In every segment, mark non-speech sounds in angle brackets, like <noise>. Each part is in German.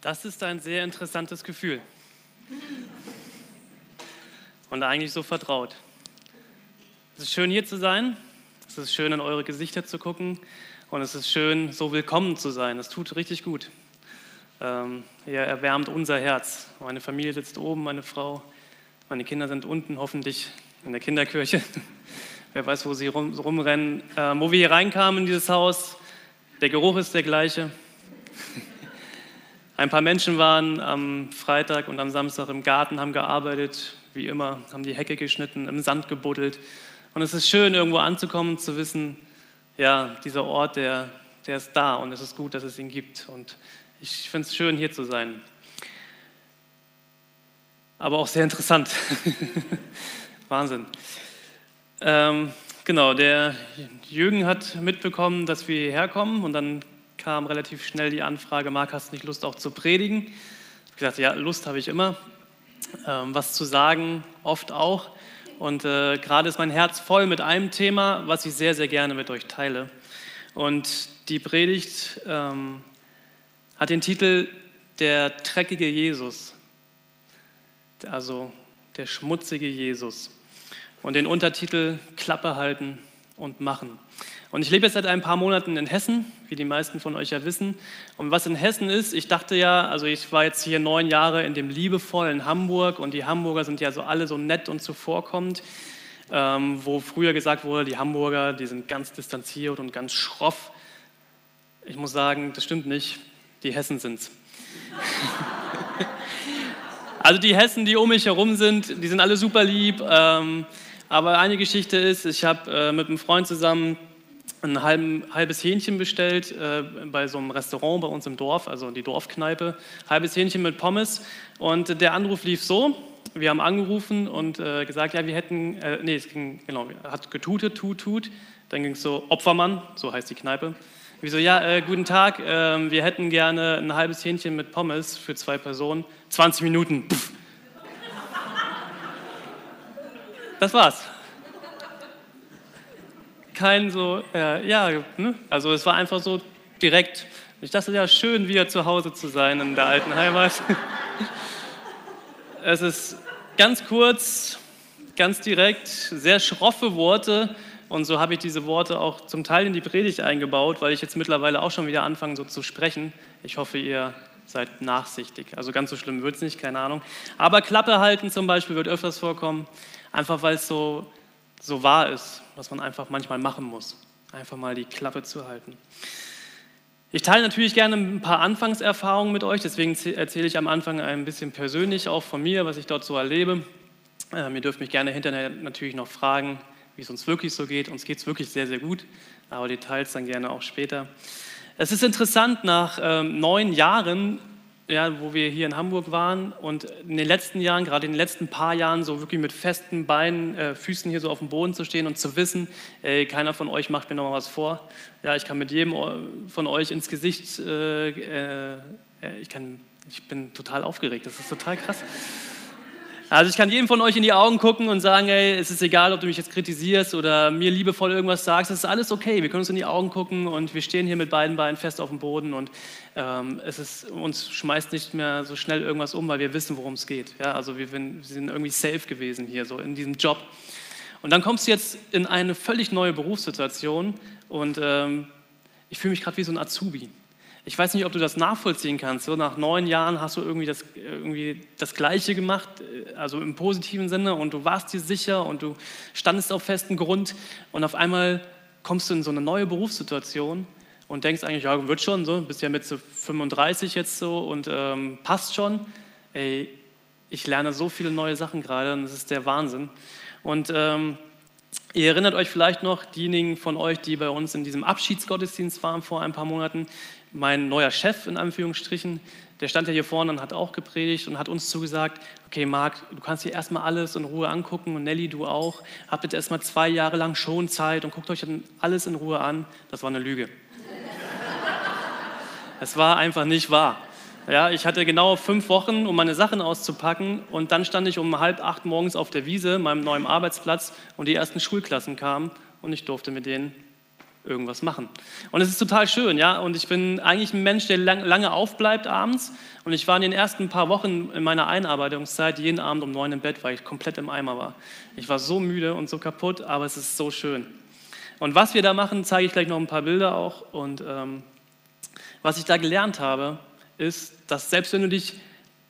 Das ist ein sehr interessantes Gefühl. Und eigentlich so vertraut. Es ist schön hier zu sein. Es ist schön in eure Gesichter zu gucken. Und es ist schön, so willkommen zu sein. Es tut richtig gut. Ähm, ihr erwärmt unser Herz. Meine Familie sitzt oben, meine Frau. Meine Kinder sind unten, hoffentlich in der Kinderkirche. <laughs> Wer weiß, wo sie rum, rumrennen. Ähm, wo wir hier reinkamen in dieses Haus, der Geruch ist der gleiche. <laughs> Ein paar Menschen waren am Freitag und am Samstag im Garten, haben gearbeitet, wie immer, haben die Hecke geschnitten, im Sand gebuddelt. Und es ist schön, irgendwo anzukommen, zu wissen, ja, dieser Ort, der, der ist da und es ist gut, dass es ihn gibt. Und ich finde es schön, hier zu sein. Aber auch sehr interessant. <laughs> Wahnsinn. Ähm, genau, der Jürgen hat mitbekommen, dass wir hierher kommen und dann kam relativ schnell die Anfrage, Marc, hast du nicht Lust auch zu predigen? Ich habe gesagt, ja, Lust habe ich immer. Ähm, was zu sagen, oft auch. Und äh, gerade ist mein Herz voll mit einem Thema, was ich sehr, sehr gerne mit euch teile. Und die Predigt ähm, hat den Titel Der dreckige Jesus, also der schmutzige Jesus. Und den Untertitel Klappe halten und machen. Und ich lebe jetzt seit ein paar Monaten in Hessen, wie die meisten von euch ja wissen. Und was in Hessen ist, ich dachte ja, also ich war jetzt hier neun Jahre in dem liebevollen Hamburg und die Hamburger sind ja so alle so nett und zuvorkommend, ähm, wo früher gesagt wurde, die Hamburger, die sind ganz distanziert und ganz schroff. Ich muss sagen, das stimmt nicht, die Hessen sind's. <laughs> also die Hessen, die um mich herum sind, die sind alle super lieb. Ähm, aber eine Geschichte ist, ich habe äh, mit einem Freund zusammen ein halben, halbes Hähnchen bestellt äh, bei so einem Restaurant bei uns im Dorf, also die Dorfkneipe. Halbes Hähnchen mit Pommes. Und der Anruf lief so: Wir haben angerufen und äh, gesagt, ja, wir hätten, äh, nee, es ging, genau, hat getutet, tut, tut. Dann ging es so: Opfermann, so heißt die Kneipe. Wieso, ja, äh, guten Tag, ähm, wir hätten gerne ein halbes Hähnchen mit Pommes für zwei Personen. 20 Minuten. Pff. Das war's kein so, äh, ja, ne? also es war einfach so direkt. Ich dachte, ja, schön wieder zu Hause zu sein in der alten Heimat. <laughs> es ist ganz kurz, ganz direkt, sehr schroffe Worte und so habe ich diese Worte auch zum Teil in die Predigt eingebaut, weil ich jetzt mittlerweile auch schon wieder anfange so zu sprechen. Ich hoffe, ihr seid nachsichtig. Also ganz so schlimm wird es nicht, keine Ahnung. Aber Klappe halten zum Beispiel wird öfters vorkommen, einfach weil es so so wahr ist, was man einfach manchmal machen muss. Einfach mal die Klappe zu halten. Ich teile natürlich gerne ein paar Anfangserfahrungen mit euch, deswegen erzähle ich am Anfang ein bisschen persönlich auch von mir, was ich dort so erlebe. Ähm, ihr dürft mich gerne hinterher natürlich noch fragen, wie es uns wirklich so geht. Uns geht es wirklich sehr, sehr gut, aber Details dann gerne auch später. Es ist interessant, nach ähm, neun Jahren ja, wo wir hier in Hamburg waren und in den letzten Jahren, gerade in den letzten paar Jahren, so wirklich mit festen Beinen, äh, Füßen hier so auf dem Boden zu stehen und zu wissen, ey, keiner von euch macht mir noch mal was vor. Ja, ich kann mit jedem von euch ins Gesicht, äh, äh, ich, kann, ich bin total aufgeregt, das ist total krass. Also ich kann jedem von euch in die Augen gucken und sagen, ey, es ist egal, ob du mich jetzt kritisierst oder mir liebevoll irgendwas sagst, es ist alles okay. Wir können uns in die Augen gucken und wir stehen hier mit beiden Beinen fest auf dem Boden und ähm, es ist, uns schmeißt nicht mehr so schnell irgendwas um, weil wir wissen, worum es geht. Ja, also wir, wir sind irgendwie safe gewesen hier, so in diesem Job. Und dann kommst du jetzt in eine völlig neue Berufssituation und ähm, ich fühle mich gerade wie so ein Azubi. Ich weiß nicht, ob du das nachvollziehen kannst. So nach neun Jahren hast du irgendwie das, irgendwie das Gleiche gemacht, äh, also im positiven Sinne, und du warst dir sicher und du standest auf festem Grund. Und auf einmal kommst du in so eine neue Berufssituation und denkst eigentlich, ja, wird schon, so, bist ja mit so 35 jetzt so und ähm, passt schon. Ey, ich lerne so viele neue Sachen gerade und das ist der Wahnsinn. Und ähm, Ihr erinnert euch vielleicht noch, diejenigen von euch, die bei uns in diesem Abschiedsgottesdienst waren vor ein paar Monaten, mein neuer Chef in Anführungsstrichen, der stand ja hier vorne und hat auch gepredigt und hat uns zugesagt, okay Marc, du kannst dir erstmal alles in Ruhe angucken und Nelly, du auch. Habt jetzt erstmal zwei Jahre lang schon Zeit und guckt euch dann alles in Ruhe an. Das war eine Lüge. <laughs> Es war einfach nicht wahr. Ja, ich hatte genau fünf Wochen, um meine Sachen auszupacken und dann stand ich um halb acht morgens auf der Wiese, meinem neuen Arbeitsplatz und die ersten Schulklassen kamen und ich durfte mit denen irgendwas machen. Und es ist total schön, ja. Und ich bin eigentlich ein Mensch, der lang, lange aufbleibt abends. Und ich war in den ersten paar Wochen in meiner Einarbeitungszeit jeden Abend um neun im Bett, weil ich komplett im Eimer war. Ich war so müde und so kaputt, aber es ist so schön. Und was wir da machen, zeige ich gleich noch ein paar Bilder auch. Und ähm, was ich da gelernt habe, ist, dass selbst wenn du dich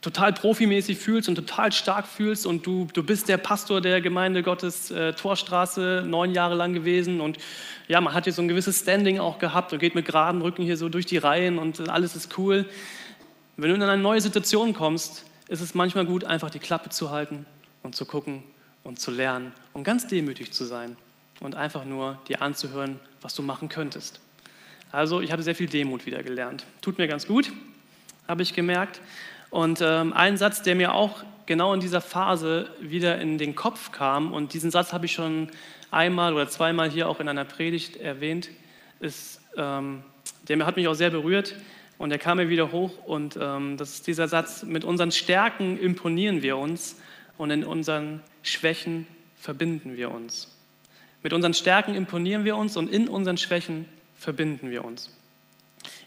total profimäßig fühlst und total stark fühlst und du, du bist der Pastor der Gemeinde Gottes äh, Torstraße neun Jahre lang gewesen und ja, man hat hier so ein gewisses Standing auch gehabt und geht mit geraden Rücken hier so durch die Reihen und alles ist cool. Wenn du in eine neue Situation kommst, ist es manchmal gut, einfach die Klappe zu halten und zu gucken und zu lernen und ganz demütig zu sein und einfach nur dir anzuhören, was du machen könntest. Also ich habe sehr viel Demut wieder gelernt. Tut mir ganz gut, habe ich gemerkt. Und ähm, ein Satz, der mir auch genau in dieser Phase wieder in den Kopf kam, und diesen Satz habe ich schon einmal oder zweimal hier auch in einer Predigt erwähnt, ist, ähm, der hat mich auch sehr berührt und der kam mir wieder hoch. Und ähm, das ist dieser Satz: Mit unseren Stärken imponieren wir uns und in unseren Schwächen verbinden wir uns. Mit unseren Stärken imponieren wir uns und in unseren Schwächen verbinden wir uns.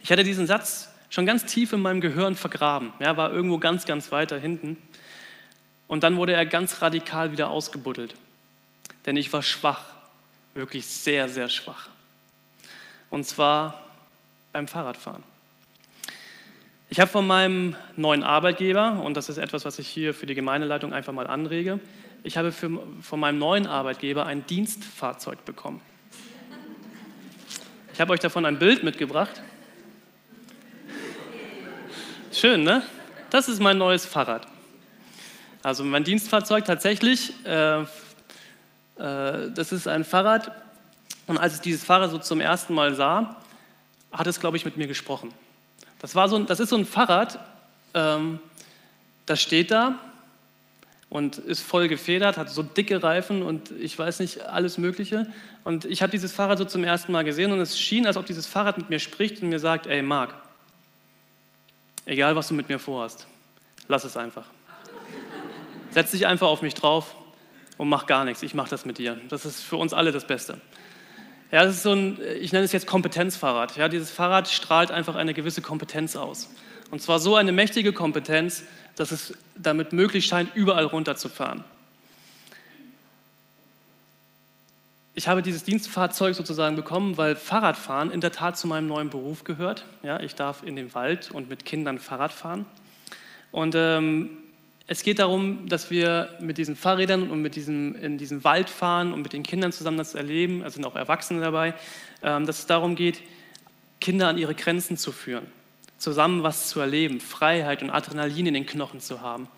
Ich hatte diesen Satz schon ganz tief in meinem Gehirn vergraben. Ja, war irgendwo ganz, ganz weiter hinten. Und dann wurde er ganz radikal wieder ausgebuddelt. Denn ich war schwach, wirklich sehr, sehr schwach. Und zwar beim Fahrradfahren. Ich habe von meinem neuen Arbeitgeber, und das ist etwas, was ich hier für die Gemeindeleitung einfach mal anrege, ich habe für, von meinem neuen Arbeitgeber ein Dienstfahrzeug bekommen. Ich habe euch davon ein Bild mitgebracht. Schön, ne? Das ist mein neues Fahrrad. Also mein Dienstfahrzeug tatsächlich, äh, äh, das ist ein Fahrrad. Und als ich dieses Fahrrad so zum ersten Mal sah, hat es, glaube ich, mit mir gesprochen. Das, war so das ist so ein Fahrrad, ähm, das steht da und ist voll gefedert, hat so dicke Reifen und ich weiß nicht, alles Mögliche. Und ich habe dieses Fahrrad so zum ersten Mal gesehen und es schien, als ob dieses Fahrrad mit mir spricht und mir sagt, ey Marc, Egal, was du mit mir vorhast, lass es einfach. Setz dich einfach auf mich drauf und mach gar nichts. Ich mache das mit dir. Das ist für uns alle das Beste. Ja, das ist so ein, ich nenne es jetzt Kompetenzfahrrad. Ja, dieses Fahrrad strahlt einfach eine gewisse Kompetenz aus. Und zwar so eine mächtige Kompetenz, dass es damit möglich scheint, überall runterzufahren. Ich habe dieses Dienstfahrzeug sozusagen bekommen, weil Fahrradfahren in der Tat zu meinem neuen Beruf gehört. Ja, ich darf in den Wald und mit Kindern Fahrrad fahren. Und ähm, es geht darum, dass wir mit diesen Fahrrädern und mit diesem, in diesem Wald fahren und mit den Kindern zusammen das erleben, also sind auch Erwachsene dabei, ähm, dass es darum geht, Kinder an ihre Grenzen zu führen, zusammen was zu erleben, Freiheit und Adrenalin in den Knochen zu haben.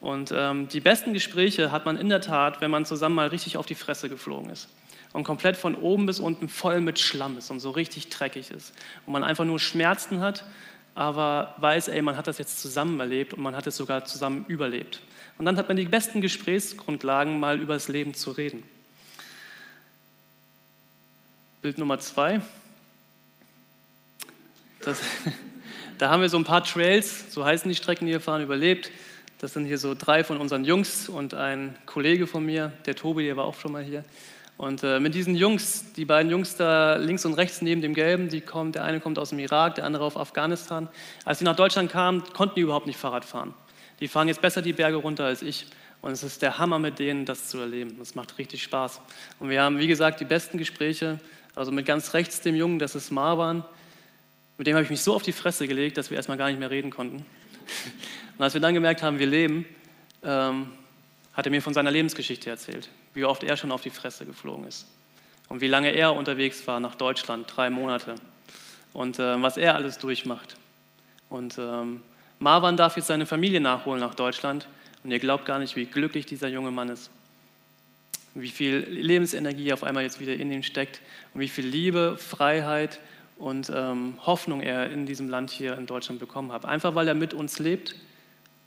Und ähm, die besten Gespräche hat man in der Tat, wenn man zusammen mal richtig auf die Fresse geflogen ist und komplett von oben bis unten voll mit Schlamm ist und so richtig dreckig ist. Und man einfach nur Schmerzen hat, aber weiß, ey, man hat das jetzt zusammen erlebt und man hat es sogar zusammen überlebt. Und dann hat man die besten Gesprächsgrundlagen, mal über das Leben zu reden. Bild Nummer zwei. Das, <laughs> da haben wir so ein paar Trails, so heißen die Strecken, die wir fahren, überlebt. Das sind hier so drei von unseren Jungs und ein Kollege von mir, der Tobi, der war auch schon mal hier. Und äh, mit diesen Jungs, die beiden Jungs da links und rechts neben dem Gelben, die kommen, der eine kommt aus dem Irak, der andere aus Afghanistan. Als sie nach Deutschland kamen, konnten die überhaupt nicht Fahrrad fahren. Die fahren jetzt besser die Berge runter als ich. Und es ist der Hammer, mit denen das zu erleben. Das macht richtig Spaß. Und wir haben, wie gesagt, die besten Gespräche. Also mit ganz rechts dem Jungen, das ist Marwan. Mit dem habe ich mich so auf die Fresse gelegt, dass wir erstmal gar nicht mehr reden konnten. <laughs> Und als wir dann gemerkt haben, wir leben, ähm, hat er mir von seiner Lebensgeschichte erzählt wie oft er schon auf die Fresse geflogen ist und wie lange er unterwegs war nach Deutschland, drei Monate und äh, was er alles durchmacht. Und ähm, Marwan darf jetzt seine Familie nachholen nach Deutschland und ihr glaubt gar nicht, wie glücklich dieser junge Mann ist. Wie viel Lebensenergie auf einmal jetzt wieder in ihm steckt und wie viel Liebe, Freiheit und ähm, Hoffnung er in diesem Land hier in Deutschland bekommen hat. Einfach weil er mit uns lebt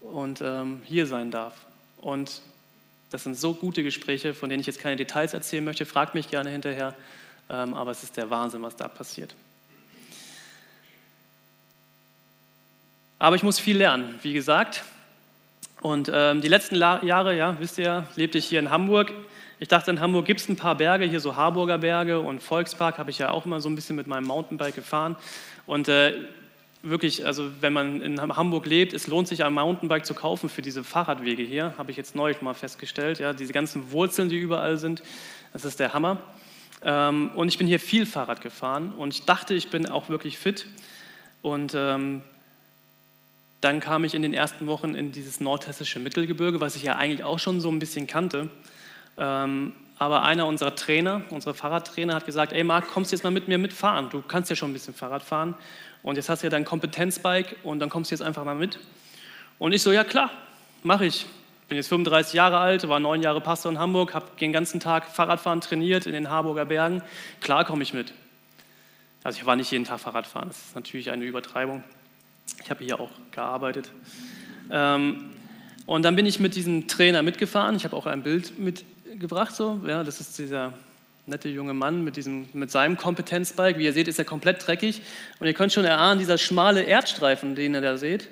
und ähm, hier sein darf. Und das sind so gute Gespräche, von denen ich jetzt keine Details erzählen möchte. Fragt mich gerne hinterher. Ähm, aber es ist der Wahnsinn, was da passiert. Aber ich muss viel lernen, wie gesagt. Und ähm, die letzten La Jahre, ja, wisst ihr, lebte ich hier in Hamburg. Ich dachte, in Hamburg gibt es ein paar Berge, hier so Harburger Berge und Volkspark habe ich ja auch immer so ein bisschen mit meinem Mountainbike gefahren. Und äh, wirklich, also wenn man in Hamburg lebt, es lohnt sich ein Mountainbike zu kaufen für diese Fahrradwege hier, habe ich jetzt neulich mal festgestellt. Ja, diese ganzen Wurzeln, die überall sind, das ist der Hammer. Ähm, und ich bin hier viel Fahrrad gefahren und ich dachte, ich bin auch wirklich fit. Und ähm, dann kam ich in den ersten Wochen in dieses nordhessische Mittelgebirge, was ich ja eigentlich auch schon so ein bisschen kannte. Ähm, aber einer unserer Trainer, unsere Fahrradtrainer, hat gesagt: Ey, Marc, kommst du jetzt mal mit mir mitfahren? Du kannst ja schon ein bisschen Fahrrad fahren. Und jetzt hast du ja dein Kompetenzbike und dann kommst du jetzt einfach mal mit. Und ich so: Ja, klar, mache ich. Bin jetzt 35 Jahre alt, war neun Jahre Pastor in Hamburg, habe den ganzen Tag Fahrradfahren trainiert in den Harburger Bergen. Klar komme ich mit. Also ich war nicht jeden Tag Fahrradfahren, das ist natürlich eine Übertreibung. Ich habe hier auch gearbeitet. Ähm, und dann bin ich mit diesem Trainer mitgefahren. Ich habe auch ein Bild mitgebracht. So. Ja, das ist dieser nette junge Mann mit, diesem, mit seinem Kompetenzbike. Wie ihr seht, ist er komplett dreckig. Und ihr könnt schon erahnen, dieser schmale Erdstreifen, den ihr da seht,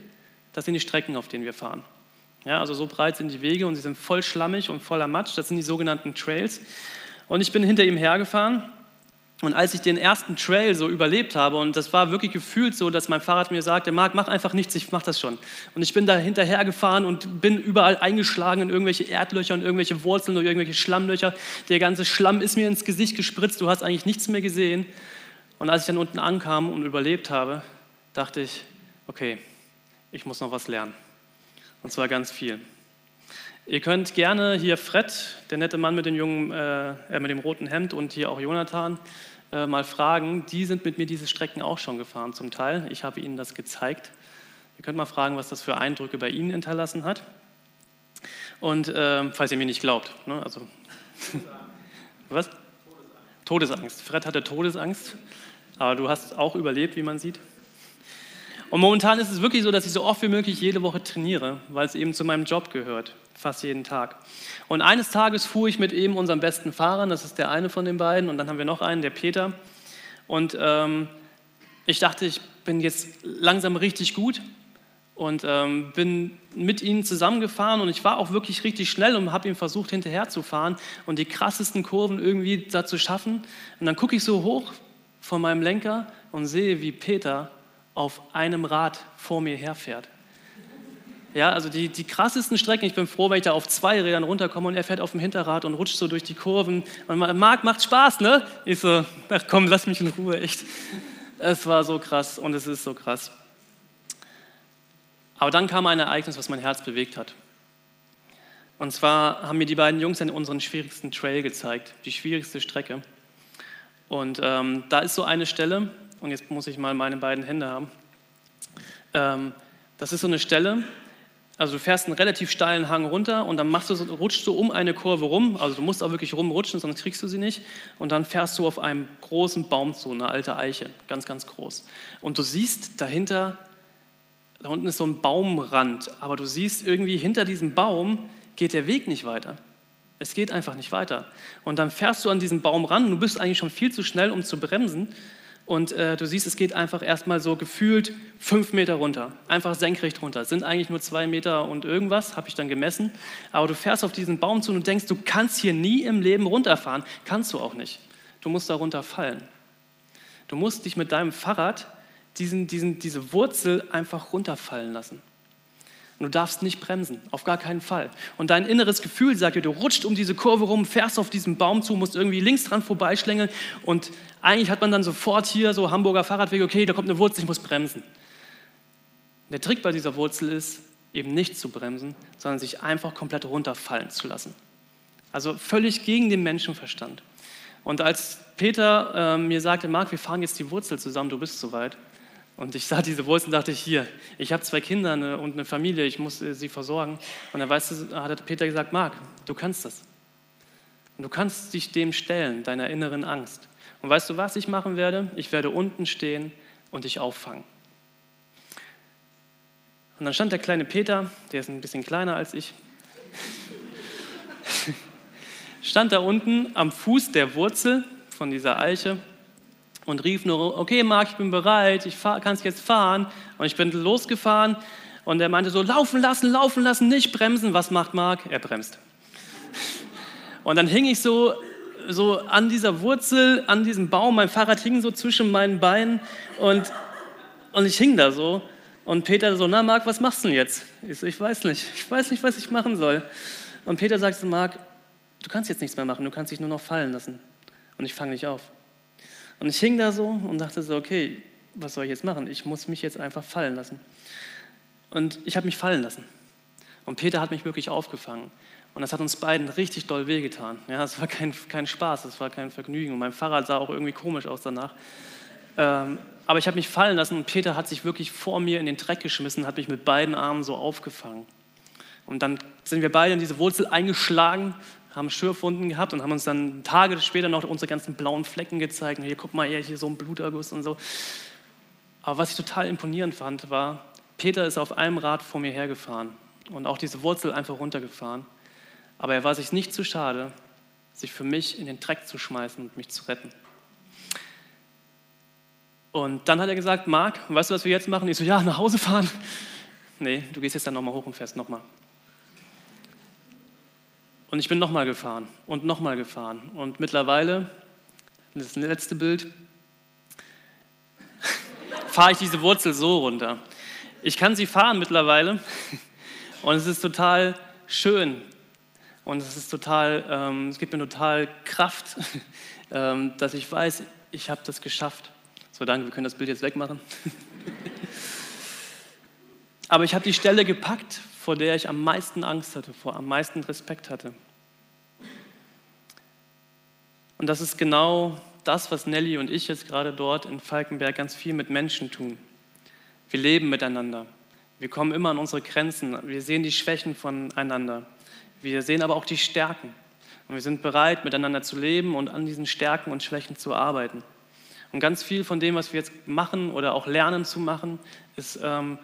das sind die Strecken, auf denen wir fahren. Ja, also so breit sind die Wege und sie sind voll schlammig und voller Matsch. Das sind die sogenannten Trails. Und ich bin hinter ihm hergefahren und als ich den ersten Trail so überlebt habe, und das war wirklich gefühlt so, dass mein Fahrrad mir sagte, Marc, mach einfach nichts, ich mach das schon. Und ich bin da hinterher gefahren und bin überall eingeschlagen in irgendwelche Erdlöcher und irgendwelche Wurzeln oder irgendwelche Schlammlöcher. Der ganze Schlamm ist mir ins Gesicht gespritzt, du hast eigentlich nichts mehr gesehen. Und als ich dann unten ankam und überlebt habe, dachte ich, okay, ich muss noch was lernen. Und zwar ganz viel. Ihr könnt gerne hier Fred, der nette Mann mit dem, jungen, äh, mit dem roten Hemd und hier auch Jonathan, äh, mal fragen. Die sind mit mir diese Strecken auch schon gefahren zum Teil. Ich habe ihnen das gezeigt. Ihr könnt mal fragen, was das für Eindrücke bei ihnen hinterlassen hat. Und äh, falls ihr mir nicht glaubt. Ne? Also, <laughs> was? Todesangst. Todesangst. Fred hatte Todesangst, aber du hast auch überlebt, wie man sieht. Und momentan ist es wirklich so, dass ich so oft wie möglich jede Woche trainiere, weil es eben zu meinem Job gehört, fast jeden Tag. Und eines Tages fuhr ich mit eben unserem besten Fahrer, das ist der eine von den beiden, und dann haben wir noch einen, der Peter. Und ähm, ich dachte, ich bin jetzt langsam richtig gut und ähm, bin mit ihnen zusammengefahren und ich war auch wirklich richtig schnell und habe ihm versucht, hinterher zu fahren und die krassesten Kurven irgendwie da zu schaffen. Und dann gucke ich so hoch von meinem Lenker und sehe, wie Peter auf einem Rad vor mir herfährt. Ja, also die, die krassesten Strecken, ich bin froh, wenn ich da auf zwei Rädern runterkomme und er fährt auf dem Hinterrad und rutscht so durch die Kurven. Und Marc, macht Spaß, ne? Ich so, ach komm, lass mich in Ruhe, echt. Es war so krass und es ist so krass. Aber dann kam ein Ereignis, was mein Herz bewegt hat. Und zwar haben mir die beiden Jungs dann unseren schwierigsten Trail gezeigt, die schwierigste Strecke. Und ähm, da ist so eine Stelle, und jetzt muss ich mal meine beiden Hände haben. Ähm, das ist so eine Stelle, also du fährst einen relativ steilen Hang runter und dann machst du, rutschst du um eine Kurve rum, also du musst auch wirklich rumrutschen, sonst kriegst du sie nicht. Und dann fährst du auf einem großen Baum zu, eine alte Eiche, ganz, ganz groß. Und du siehst dahinter, da unten ist so ein Baumrand, aber du siehst irgendwie hinter diesem Baum geht der Weg nicht weiter. Es geht einfach nicht weiter. Und dann fährst du an diesen Baum ran, du bist eigentlich schon viel zu schnell, um zu bremsen. Und äh, du siehst, es geht einfach erstmal so gefühlt fünf Meter runter, einfach senkrecht runter. Es sind eigentlich nur zwei Meter und irgendwas, habe ich dann gemessen. Aber du fährst auf diesen Baum zu und denkst, du kannst hier nie im Leben runterfahren. Kannst du auch nicht. Du musst da runterfallen. Du musst dich mit deinem Fahrrad diesen, diesen, diese Wurzel einfach runterfallen lassen. Und du darfst nicht bremsen, auf gar keinen Fall. Und dein inneres Gefühl sagt dir, du rutscht um diese Kurve rum, fährst auf diesen Baum zu, musst irgendwie links dran vorbeischlängeln und eigentlich hat man dann sofort hier so Hamburger Fahrradwege, okay, da kommt eine Wurzel, ich muss bremsen. Der Trick bei dieser Wurzel ist, eben nicht zu bremsen, sondern sich einfach komplett runterfallen zu lassen. Also völlig gegen den Menschenverstand. Und als Peter äh, mir sagte, Marc, wir fahren jetzt die Wurzel zusammen, du bist soweit, und ich sah diese Wurzeln und dachte, hier, ich habe zwei Kinder und eine Familie, ich muss äh, sie versorgen. Und dann weißt du, hat Peter gesagt, Marc, du kannst das. Und du kannst dich dem stellen, deiner inneren Angst. Und weißt du, was ich machen werde? Ich werde unten stehen und dich auffangen. Und dann stand der kleine Peter, der ist ein bisschen kleiner als ich, <laughs> stand da unten am Fuß der Wurzel von dieser Eiche und rief nur, okay Marc, ich bin bereit, ich kann es jetzt fahren. Und ich bin losgefahren Und er meinte so, laufen lassen, laufen lassen, nicht bremsen. Was macht Marc? Er bremst. <laughs> Und dann hing ich so, so an dieser Wurzel, an diesem Baum. Mein Fahrrad hing so zwischen meinen Beinen und, und ich hing da so. Und Peter so, na Marc, was machst du denn jetzt? Ich so, ich weiß nicht. Ich weiß nicht, was ich machen soll. Und Peter sagt so, Marc, du kannst jetzt nichts mehr machen, du kannst dich nur noch fallen lassen. Und ich fange nicht auf. Und ich hing da so und dachte so, okay, was soll ich jetzt machen? Ich muss mich jetzt einfach fallen lassen. Und ich habe mich fallen lassen. Und Peter hat mich wirklich aufgefangen. Und das hat uns beiden richtig doll wehgetan. Ja, es war kein, kein Spaß, es war kein Vergnügen. Und mein Fahrrad sah auch irgendwie komisch aus danach. Ähm, aber ich habe mich fallen lassen und Peter hat sich wirklich vor mir in den Dreck geschmissen, hat mich mit beiden Armen so aufgefangen. Und dann sind wir beide in diese Wurzel eingeschlagen, haben Schürfwunden gehabt und haben uns dann Tage später noch unsere ganzen blauen Flecken gezeigt. Und hier, guck mal, hier so ein Bluterguss und so. Aber was ich total imponierend fand, war, Peter ist auf einem Rad vor mir hergefahren und auch diese Wurzel einfach runtergefahren. Aber er war sich nicht zu schade, sich für mich in den Dreck zu schmeißen und mich zu retten. Und dann hat er gesagt, Marc, weißt du, was wir jetzt machen? Ich so, ja, nach Hause fahren. Nee, du gehst jetzt dann nochmal hoch und fährst nochmal. Und ich bin nochmal gefahren und nochmal gefahren. Und mittlerweile, das ist das letzte Bild, <laughs> fahre ich diese Wurzel so runter. Ich kann sie fahren mittlerweile <laughs> und es ist total schön und es ist total, ähm, es gibt mir total Kraft, <laughs> ähm, dass ich weiß, ich habe das geschafft. So, danke, wir können das Bild jetzt wegmachen. Aber ich habe die Stelle gepackt, vor der ich am meisten Angst hatte, vor am meisten Respekt hatte. Und das ist genau das, was Nelly und ich jetzt gerade dort in Falkenberg ganz viel mit Menschen tun. Wir leben miteinander. Wir kommen immer an unsere Grenzen. Wir sehen die Schwächen voneinander. Wir sehen aber auch die Stärken. Und wir sind bereit, miteinander zu leben und an diesen Stärken und Schwächen zu arbeiten. Und ganz viel von dem, was wir jetzt machen oder auch lernen zu machen, ist ähm,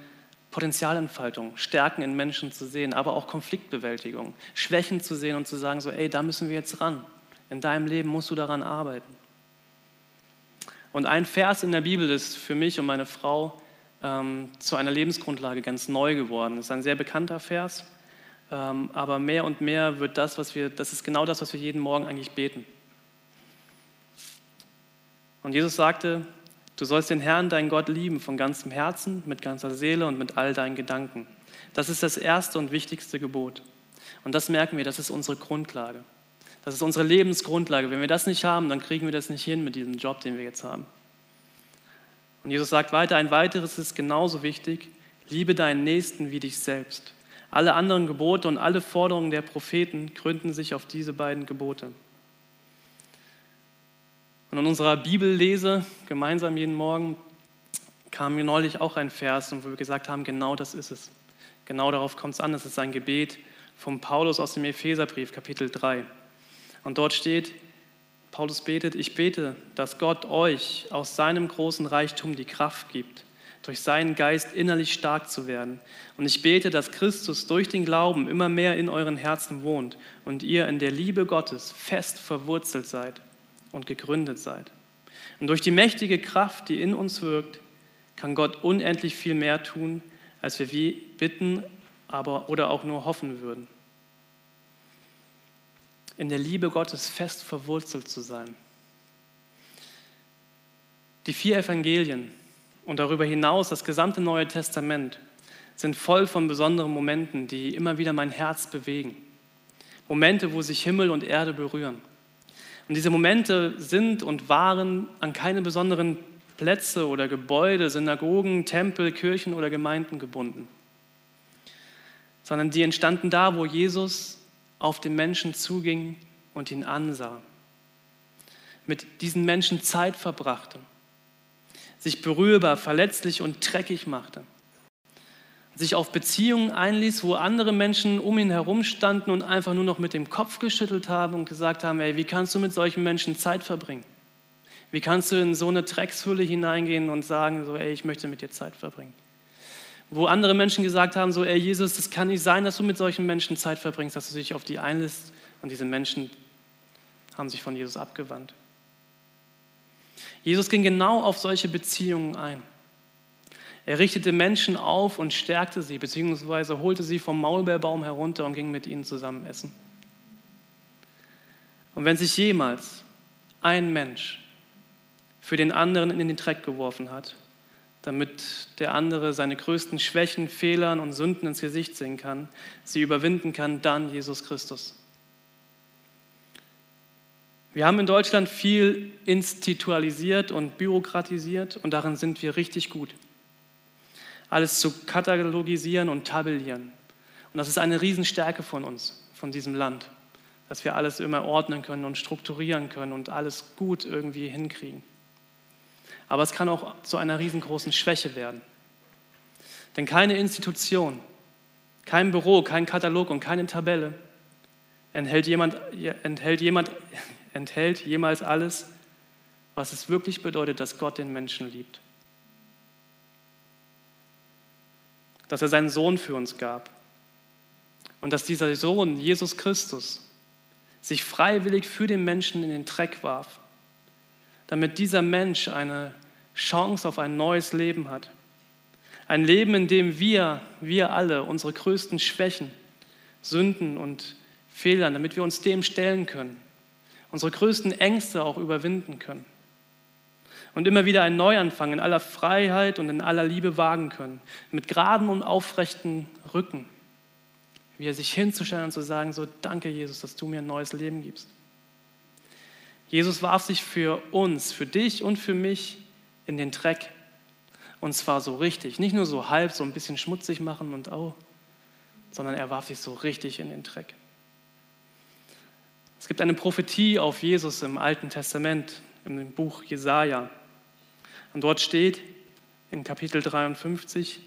Potenzialentfaltung, Stärken in Menschen zu sehen, aber auch Konfliktbewältigung, Schwächen zu sehen und zu sagen, so, ey, da müssen wir jetzt ran. In deinem Leben musst du daran arbeiten. Und ein Vers in der Bibel ist für mich und meine Frau ähm, zu einer Lebensgrundlage ganz neu geworden. Das ist ein sehr bekannter Vers, ähm, aber mehr und mehr wird das, was wir, das ist genau das, was wir jeden Morgen eigentlich beten. Und Jesus sagte, du sollst den Herrn, deinen Gott, lieben von ganzem Herzen, mit ganzer Seele und mit all deinen Gedanken. Das ist das erste und wichtigste Gebot. Und das merken wir, das ist unsere Grundlage. Das ist unsere Lebensgrundlage. Wenn wir das nicht haben, dann kriegen wir das nicht hin mit diesem Job, den wir jetzt haben. Und Jesus sagt weiter, ein weiteres ist genauso wichtig, liebe deinen Nächsten wie dich selbst. Alle anderen Gebote und alle Forderungen der Propheten gründen sich auf diese beiden Gebote. Und in unserer Bibellese gemeinsam jeden Morgen kam mir neulich auch ein Vers, wo wir gesagt haben, genau das ist es. Genau darauf kommt es an. Es ist ein Gebet von Paulus aus dem Epheserbrief, Kapitel 3. Und dort steht, Paulus betet, ich bete, dass Gott euch aus seinem großen Reichtum die Kraft gibt, durch seinen Geist innerlich stark zu werden. Und ich bete, dass Christus durch den Glauben immer mehr in euren Herzen wohnt und ihr in der Liebe Gottes fest verwurzelt seid und gegründet seid. Und durch die mächtige Kraft, die in uns wirkt, kann Gott unendlich viel mehr tun, als wir bitten aber, oder auch nur hoffen würden in der Liebe Gottes fest verwurzelt zu sein. Die vier Evangelien und darüber hinaus das gesamte Neue Testament sind voll von besonderen Momenten, die immer wieder mein Herz bewegen. Momente, wo sich Himmel und Erde berühren. Und diese Momente sind und waren an keine besonderen Plätze oder Gebäude, Synagogen, Tempel, Kirchen oder Gemeinden gebunden, sondern die entstanden da, wo Jesus auf den Menschen zuging und ihn ansah, mit diesen Menschen Zeit verbrachte, sich berührbar, verletzlich und dreckig machte, sich auf Beziehungen einließ, wo andere Menschen um ihn herum standen und einfach nur noch mit dem Kopf geschüttelt haben und gesagt haben, ey, wie kannst du mit solchen Menschen Zeit verbringen? Wie kannst du in so eine Dreckshülle hineingehen und sagen, so, ey, ich möchte mit dir Zeit verbringen? wo andere Menschen gesagt haben, so, ey Jesus, das kann nicht sein, dass du mit solchen Menschen Zeit verbringst, dass du dich auf die einlässt und diese Menschen haben sich von Jesus abgewandt. Jesus ging genau auf solche Beziehungen ein. Er richtete Menschen auf und stärkte sie, beziehungsweise holte sie vom Maulbeerbaum herunter und ging mit ihnen zusammen essen. Und wenn sich jemals ein Mensch für den anderen in den Dreck geworfen hat, damit der andere seine größten Schwächen, Fehlern und Sünden ins Gesicht sehen kann, sie überwinden kann, dann Jesus Christus. Wir haben in Deutschland viel institualisiert und bürokratisiert und darin sind wir richtig gut. Alles zu katalogisieren und tabellieren. Und das ist eine Riesenstärke von uns, von diesem Land, dass wir alles immer ordnen können und strukturieren können und alles gut irgendwie hinkriegen. Aber es kann auch zu einer riesengroßen Schwäche werden. Denn keine Institution, kein Büro, kein Katalog und keine Tabelle enthält jemand, enthält jemand <laughs> enthält jemals alles, was es wirklich bedeutet, dass Gott den Menschen liebt. Dass er seinen Sohn für uns gab. Und dass dieser Sohn, Jesus Christus, sich freiwillig für den Menschen in den Dreck warf, damit dieser Mensch eine Chance auf ein neues Leben hat. Ein Leben, in dem wir, wir alle, unsere größten Schwächen, Sünden und Fehlern, damit wir uns dem stellen können unsere größten Ängste auch überwinden können und immer wieder einen Neuanfang in aller Freiheit und in aller Liebe wagen können, mit geraden und aufrechten Rücken, wie er sich hinzustellen und zu sagen, so danke Jesus, dass du mir ein neues Leben gibst. Jesus warf sich für uns, für dich und für mich in den Dreck. Und zwar so richtig, nicht nur so halb, so ein bisschen schmutzig machen und oh, sondern er warf sich so richtig in den Dreck. Es gibt eine Prophetie auf Jesus im Alten Testament, im Buch Jesaja. Und dort steht in Kapitel 53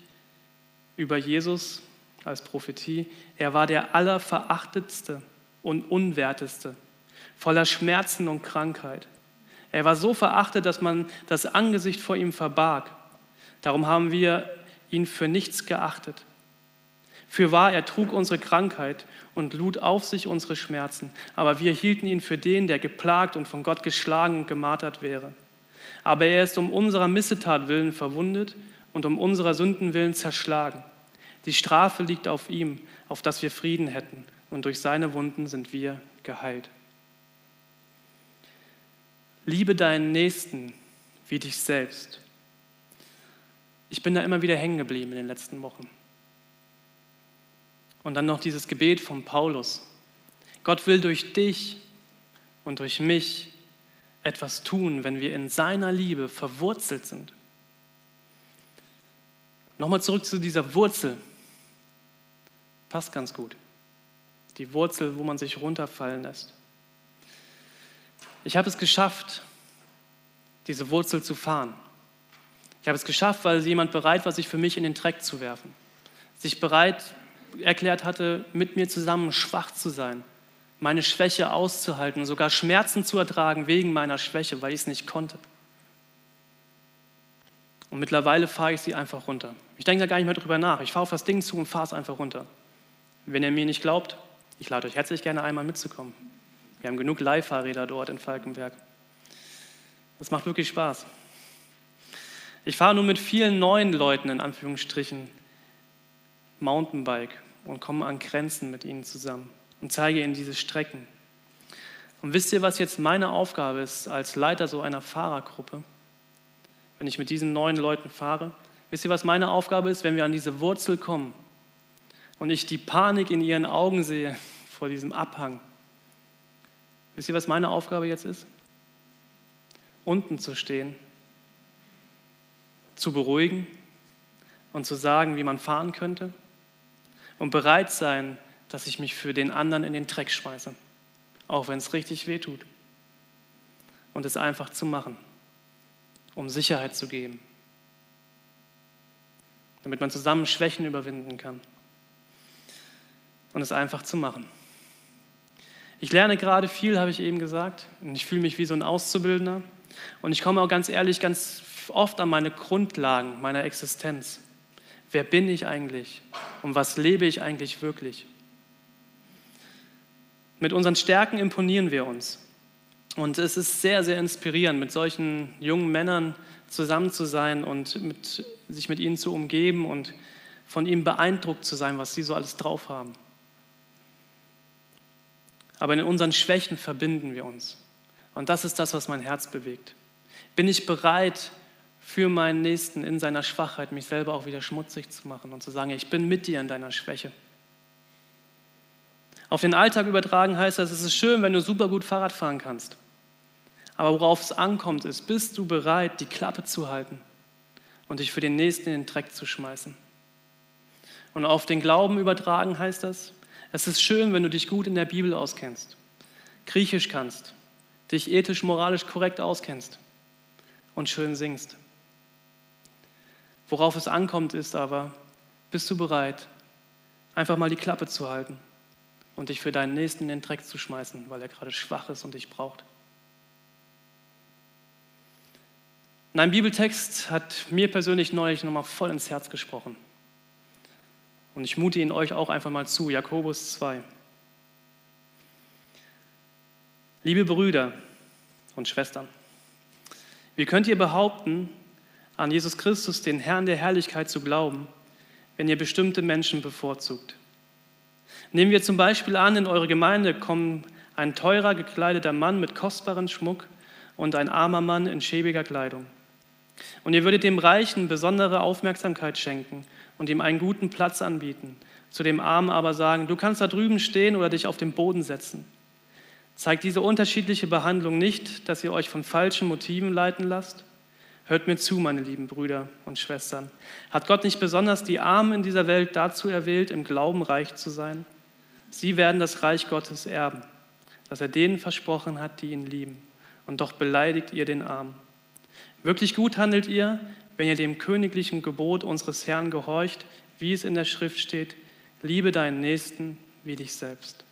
über Jesus als Prophetie, er war der allerverachtetste und unwerteste, voller Schmerzen und Krankheit. Er war so verachtet, dass man das Angesicht vor ihm verbarg. Darum haben wir ihn für nichts geachtet. Für wahr, er trug unsere Krankheit und lud auf sich unsere Schmerzen. Aber wir hielten ihn für den, der geplagt und von Gott geschlagen und gemartert wäre. Aber er ist um unserer Missetat willen verwundet und um unserer Sünden willen zerschlagen. Die Strafe liegt auf ihm, auf dass wir Frieden hätten. Und durch seine Wunden sind wir geheilt. Liebe deinen Nächsten wie dich selbst. Ich bin da immer wieder hängen geblieben in den letzten Wochen. Und dann noch dieses Gebet von Paulus. Gott will durch dich und durch mich etwas tun, wenn wir in seiner Liebe verwurzelt sind. Nochmal zurück zu dieser Wurzel. Passt ganz gut. Die Wurzel, wo man sich runterfallen lässt. Ich habe es geschafft, diese Wurzel zu fahren. Ich habe es geschafft, weil jemand bereit war, sich für mich in den Dreck zu werfen. Sich bereit erklärt hatte, mit mir zusammen schwach zu sein, meine Schwäche auszuhalten, sogar Schmerzen zu ertragen wegen meiner Schwäche, weil ich es nicht konnte. Und mittlerweile fahre ich sie einfach runter. Ich denke da gar nicht mehr drüber nach. Ich fahre auf das Ding zu und fahre es einfach runter. Wenn ihr mir nicht glaubt, ich lade euch herzlich gerne einmal mitzukommen. Wir haben genug Leihfahrräder dort in Falkenberg. Das macht wirklich Spaß. Ich fahre nur mit vielen neuen Leuten in Anführungsstrichen Mountainbike und komme an Grenzen mit ihnen zusammen und zeige ihnen diese Strecken. Und wisst ihr, was jetzt meine Aufgabe ist als Leiter so einer Fahrergruppe, wenn ich mit diesen neuen Leuten fahre? Wisst ihr, was meine Aufgabe ist, wenn wir an diese Wurzel kommen und ich die Panik in ihren Augen sehe <laughs> vor diesem Abhang? Wisst ihr, was meine Aufgabe jetzt ist? Unten zu stehen, zu beruhigen und zu sagen, wie man fahren könnte und bereit sein, dass ich mich für den anderen in den Dreck schmeiße, auch wenn es richtig weh tut. Und es einfach zu machen, um Sicherheit zu geben, damit man zusammen Schwächen überwinden kann. Und es einfach zu machen. Ich lerne gerade viel, habe ich eben gesagt, und ich fühle mich wie so ein Auszubildender. Und ich komme auch ganz ehrlich ganz oft an meine Grundlagen meiner Existenz. Wer bin ich eigentlich? Und was lebe ich eigentlich wirklich? Mit unseren Stärken imponieren wir uns. Und es ist sehr, sehr inspirierend, mit solchen jungen Männern zusammen zu sein und mit, sich mit ihnen zu umgeben und von ihnen beeindruckt zu sein, was sie so alles drauf haben. Aber in unseren Schwächen verbinden wir uns. Und das ist das, was mein Herz bewegt. Bin ich bereit, für meinen Nächsten in seiner Schwachheit mich selber auch wieder schmutzig zu machen und zu sagen, ich bin mit dir in deiner Schwäche. Auf den Alltag übertragen heißt das, es ist schön, wenn du super gut Fahrrad fahren kannst. Aber worauf es ankommt, ist, bist du bereit, die Klappe zu halten und dich für den Nächsten in den Dreck zu schmeißen? Und auf den Glauben übertragen heißt das, es ist schön, wenn du dich gut in der Bibel auskennst, Griechisch kannst, dich ethisch, moralisch korrekt auskennst und schön singst. Worauf es ankommt, ist aber, bist du bereit, einfach mal die Klappe zu halten und dich für deinen Nächsten in den Dreck zu schmeißen, weil er gerade schwach ist und dich braucht? Und ein Bibeltext hat mir persönlich neulich nochmal voll ins Herz gesprochen. Und ich mute ihn euch auch einfach mal zu, Jakobus 2. Liebe Brüder und Schwestern, wie könnt ihr behaupten, an Jesus Christus, den Herrn der Herrlichkeit, zu glauben, wenn ihr bestimmte Menschen bevorzugt? Nehmen wir zum Beispiel an, in eure Gemeinde kommen ein teurer gekleideter Mann mit kostbarem Schmuck und ein armer Mann in schäbiger Kleidung. Und ihr würdet dem Reichen besondere Aufmerksamkeit schenken und ihm einen guten Platz anbieten, zu dem Armen aber sagen, du kannst da drüben stehen oder dich auf den Boden setzen. Zeigt diese unterschiedliche Behandlung nicht, dass ihr euch von falschen Motiven leiten lasst? Hört mir zu, meine lieben Brüder und Schwestern. Hat Gott nicht besonders die Armen in dieser Welt dazu erwählt, im Glauben reich zu sein? Sie werden das Reich Gottes erben, das er denen versprochen hat, die ihn lieben. Und doch beleidigt ihr den Armen. Wirklich gut handelt ihr, wenn ihr dem königlichen Gebot unseres Herrn gehorcht, wie es in der Schrift steht, liebe deinen Nächsten wie dich selbst.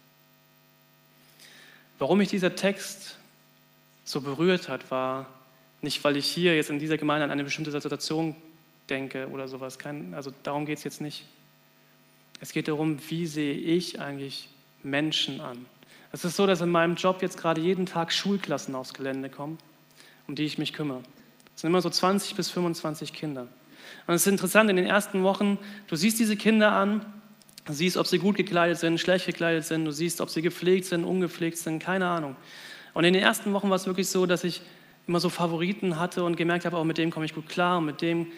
Warum mich dieser Text so berührt hat, war nicht, weil ich hier jetzt in dieser Gemeinde an eine bestimmte Situation denke oder sowas. Kein, also darum geht es jetzt nicht. Es geht darum, wie sehe ich eigentlich Menschen an. Es ist so, dass in meinem Job jetzt gerade jeden Tag Schulklassen aufs Gelände kommen, um die ich mich kümmere. Es sind immer so 20 bis 25 Kinder. Und es ist interessant, in den ersten Wochen, du siehst diese Kinder an siehst, ob sie gut gekleidet sind, schlecht gekleidet sind. Du siehst, ob sie gepflegt sind, ungepflegt sind, keine Ahnung. Und in den ersten Wochen war es wirklich so, dass ich immer so Favoriten hatte und gemerkt habe, auch mit dem komme ich gut klar und mit dem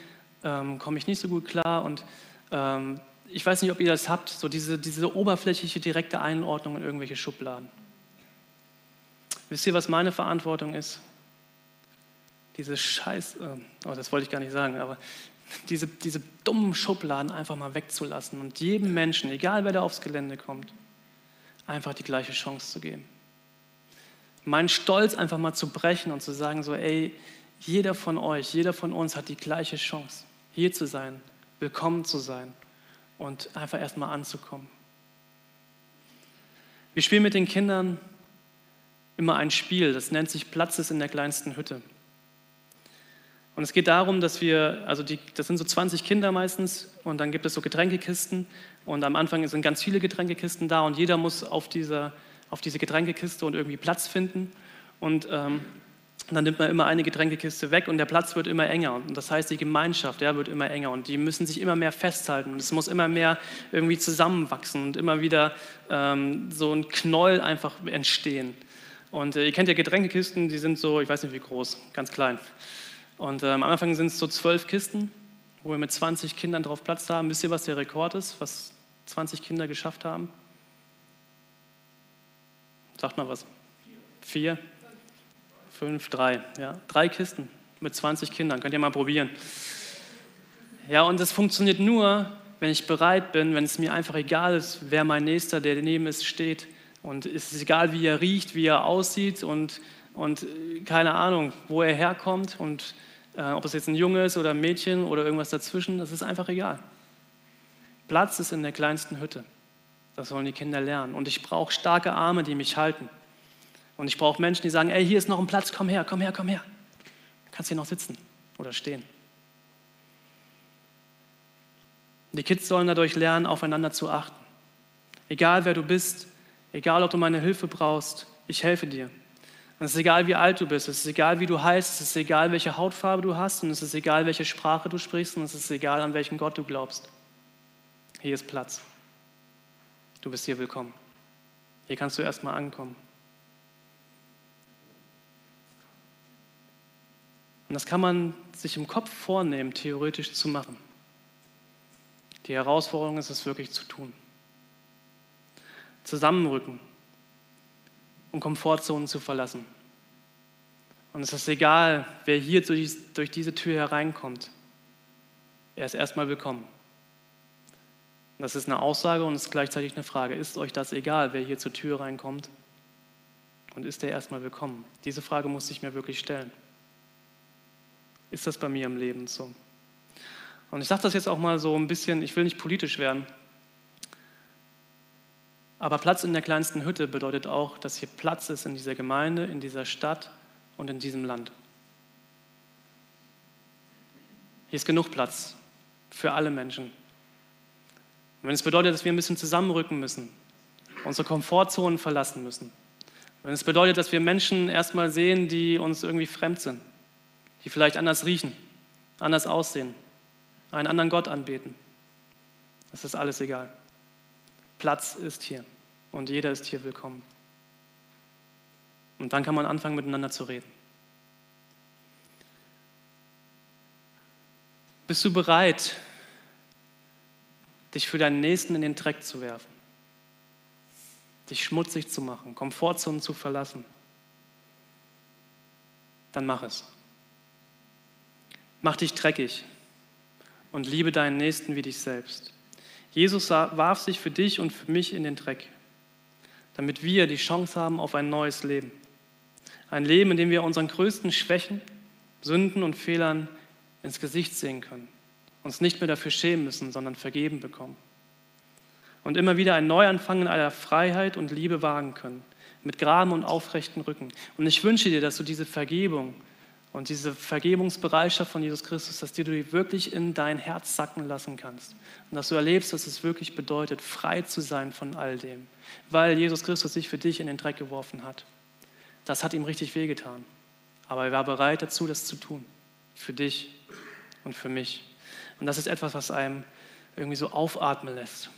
ähm, komme ich nicht so gut klar. Und ähm, ich weiß nicht, ob ihr das habt, so diese, diese oberflächliche, direkte Einordnung in irgendwelche Schubladen. Wisst ihr, was meine Verantwortung ist? Diese Scheiß, äh, oh, das wollte ich gar nicht sagen, aber <laughs> diese, diese dummen Schubladen einfach mal wegzulassen und jedem Menschen, egal wer da aufs Gelände kommt, einfach die gleiche Chance zu geben. Meinen Stolz einfach mal zu brechen und zu sagen, so, ey, jeder von euch, jeder von uns hat die gleiche Chance, hier zu sein, willkommen zu sein und einfach erstmal anzukommen. Wir spielen mit den Kindern immer ein Spiel, das nennt sich Platz ist in der kleinsten Hütte. Und es geht darum, dass wir, also die, das sind so 20 Kinder meistens und dann gibt es so Getränkekisten und am Anfang sind ganz viele Getränkekisten da und jeder muss auf, dieser, auf diese Getränkekiste und irgendwie Platz finden und ähm, dann nimmt man immer eine Getränkekiste weg und der Platz wird immer enger und das heißt, die Gemeinschaft ja, wird immer enger und die müssen sich immer mehr festhalten und es muss immer mehr irgendwie zusammenwachsen und immer wieder ähm, so ein Knoll einfach entstehen. Und äh, ihr kennt ja Getränkekisten, die sind so, ich weiß nicht wie groß, ganz klein. Und äh, am Anfang sind es so zwölf Kisten, wo wir mit 20 Kindern drauf Platz haben. Wisst ihr, was der Rekord ist, was 20 Kinder geschafft haben? Sagt mal was. Vier, fünf, drei. Ja, drei Kisten mit 20 Kindern. Könnt ihr mal probieren. Ja, und das funktioniert nur, wenn ich bereit bin, wenn es mir einfach egal ist, wer mein Nächster, der neben ist, steht. Und es ist egal, wie er riecht, wie er aussieht und und äh, keine Ahnung, wo er herkommt und äh, ob es jetzt ein Junge ist oder ein Mädchen oder irgendwas dazwischen, das ist einfach egal. Platz ist in der kleinsten Hütte. Das sollen die Kinder lernen. Und ich brauche starke Arme, die mich halten. Und ich brauche Menschen, die sagen, ey, hier ist noch ein Platz, komm her, komm her, komm her. Du kannst hier noch sitzen oder stehen. Die Kids sollen dadurch lernen, aufeinander zu achten. Egal wer du bist, egal ob du meine Hilfe brauchst, ich helfe dir. Und es ist egal, wie alt du bist, es ist egal, wie du heißt, es ist egal, welche Hautfarbe du hast und es ist egal, welche Sprache du sprichst und es ist egal, an welchen Gott du glaubst. Hier ist Platz. Du bist hier willkommen. Hier kannst du erstmal ankommen. Und das kann man sich im Kopf vornehmen, theoretisch zu machen. Die Herausforderung ist es wirklich zu tun. Zusammenrücken, um Komfortzonen zu verlassen. Und es ist egal, wer hier durch, diese Tür hereinkommt. Er ist erstmal willkommen. Das ist eine Aussage und es ist gleichzeitig eine Frage. Ist euch das egal, wer hier zur Tür reinkommt? Und ist er erstmal willkommen? Diese Frage muss ich mir wirklich stellen. Ist das bei mir im Leben so? Und ich sage das jetzt auch mal so ein bisschen, ich will nicht politisch werden, aber Platz in der kleinsten Hütte bedeutet auch, dass hier Platz ist in dieser Gemeinde, in dieser Stadt und in diesem Land. Hier ist genug Platz für alle Menschen. Wenn es bedeutet, dass wir ein bisschen zusammenrücken müssen, unsere Komfortzonen verlassen müssen, wenn es bedeutet, dass wir Menschen erstmal sehen, die uns irgendwie fremd sind, die vielleicht anders riechen, anders aussehen, einen anderen Gott anbeten, das ist alles egal. Platz ist hier und jeder ist hier willkommen. Und dann kann man anfangen, miteinander zu reden. Bist du bereit, dich für deinen Nächsten in den Dreck zu werfen? Dich schmutzig zu machen, Komfortzonen zu verlassen? Dann mach es. Mach dich dreckig und liebe deinen Nächsten wie dich selbst. Jesus warf sich für dich und für mich in den Dreck, damit wir die Chance haben auf ein neues Leben. Ein Leben, in dem wir unseren größten Schwächen, Sünden und Fehlern ins Gesicht sehen können, uns nicht mehr dafür schämen müssen, sondern vergeben bekommen. Und immer wieder ein Neuanfang in aller Freiheit und Liebe wagen können, mit geradem und aufrechten Rücken. Und ich wünsche dir, dass du diese Vergebung und diese Vergebungsbereitschaft von Jesus Christus, dass du die wirklich in dein Herz sacken lassen kannst. Und dass du erlebst, dass es wirklich bedeutet, frei zu sein von all dem. Weil Jesus Christus sich für dich in den Dreck geworfen hat. Das hat ihm richtig wehgetan. Aber er war bereit dazu, das zu tun. Für dich und für mich. Und das ist etwas, was einem irgendwie so aufatmen lässt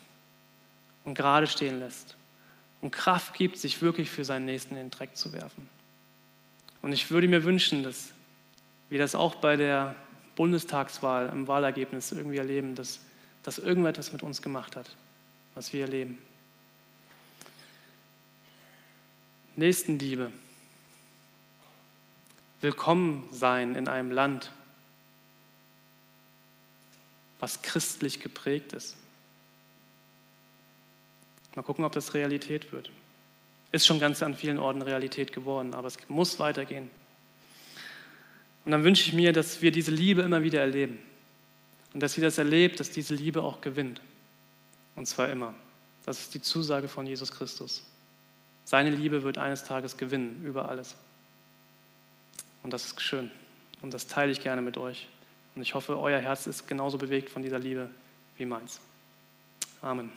und gerade stehen lässt und Kraft gibt, sich wirklich für seinen Nächsten in den Dreck zu werfen. Und ich würde mir wünschen, dass wir das auch bei der Bundestagswahl im Wahlergebnis irgendwie erleben, dass das irgendetwas mit uns gemacht hat, was wir erleben. Nächstenliebe. Willkommen sein in einem Land, was christlich geprägt ist. Mal gucken, ob das Realität wird. Ist schon ganz an vielen Orten Realität geworden, aber es muss weitergehen. Und dann wünsche ich mir, dass wir diese Liebe immer wieder erleben. Und dass sie das erlebt, dass diese Liebe auch gewinnt. Und zwar immer. Das ist die Zusage von Jesus Christus. Seine Liebe wird eines Tages gewinnen über alles. Und das ist schön. Und das teile ich gerne mit euch. Und ich hoffe, euer Herz ist genauso bewegt von dieser Liebe wie meins. Amen.